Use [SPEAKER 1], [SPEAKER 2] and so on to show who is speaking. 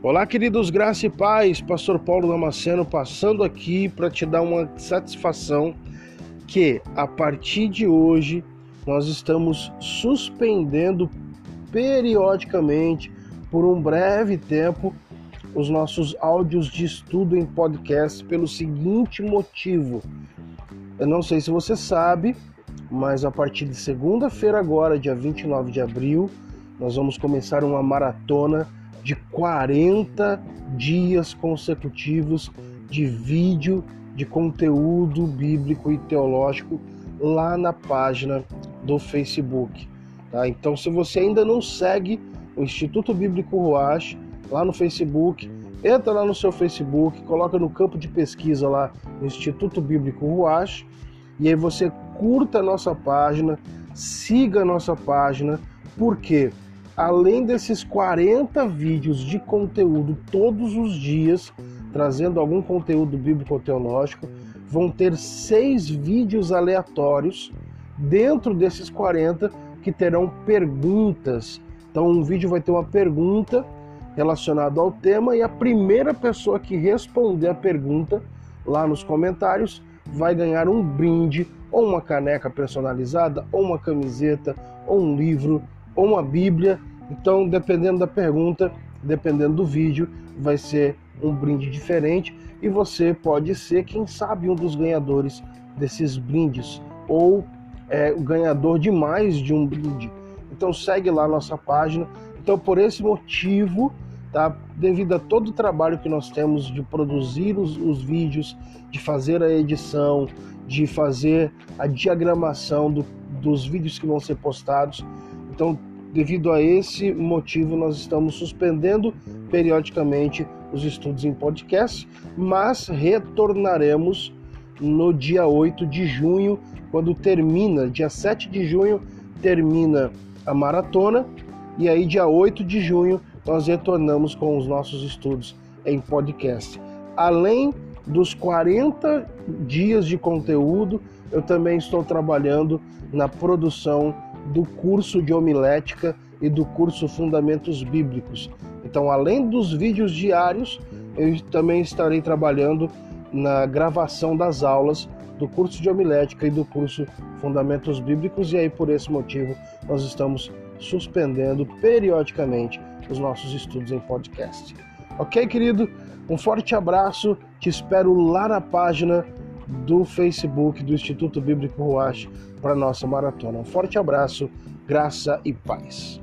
[SPEAKER 1] Olá, queridos graça e paz, Pastor Paulo Damasceno passando aqui para te dar uma satisfação que a partir de hoje nós estamos suspendendo periodicamente por um breve tempo os nossos áudios de estudo em podcast pelo seguinte motivo. Eu não sei se você sabe, mas a partir de segunda-feira agora, dia 29 de abril, nós vamos começar uma maratona de 40 dias consecutivos de vídeo de conteúdo bíblico e teológico lá na página do Facebook. Tá? Então, se você ainda não segue o Instituto Bíblico Ruach lá no Facebook, entra lá no seu Facebook, coloca no campo de pesquisa lá Instituto Bíblico Ruach e aí você curta a nossa página, siga a nossa página, porque além desses 40 vídeos de conteúdo todos os dias, trazendo algum conteúdo bíblico teológico, vão ter seis vídeos aleatórios dentro desses 40 que terão perguntas. Então, um vídeo vai ter uma pergunta relacionada ao tema e a primeira pessoa que responder a pergunta lá nos comentários vai ganhar um brinde, ou uma caneca personalizada, ou uma camiseta, ou um livro, ou uma Bíblia. Então, dependendo da pergunta, dependendo do vídeo, vai ser um brinde diferente e você pode ser, quem sabe, um dos ganhadores desses brindes ou é, o ganhador de mais de um brinde. Então, segue lá a nossa página. Então, por esse motivo, tá? Devido a todo o trabalho que nós temos de produzir os, os vídeos, de fazer a edição, de fazer a diagramação do, dos vídeos que vão ser postados. Então, Devido a esse motivo, nós estamos suspendendo periodicamente os estudos em podcast, mas retornaremos no dia 8 de junho, quando termina, dia 7 de junho, termina a maratona, e aí, dia 8 de junho, nós retornamos com os nossos estudos em podcast. Além dos 40 dias de conteúdo, eu também estou trabalhando na produção do curso de homilética e do curso Fundamentos Bíblicos. Então, além dos vídeos diários, eu também estarei trabalhando na gravação das aulas do curso de homilética e do curso Fundamentos Bíblicos, e aí por esse motivo nós estamos suspendendo periodicamente os nossos estudos em podcast. Ok, querido? Um forte abraço, te espero lá na página do Facebook do Instituto Bíblico Ruach para nossa maratona. Um forte abraço, graça e paz.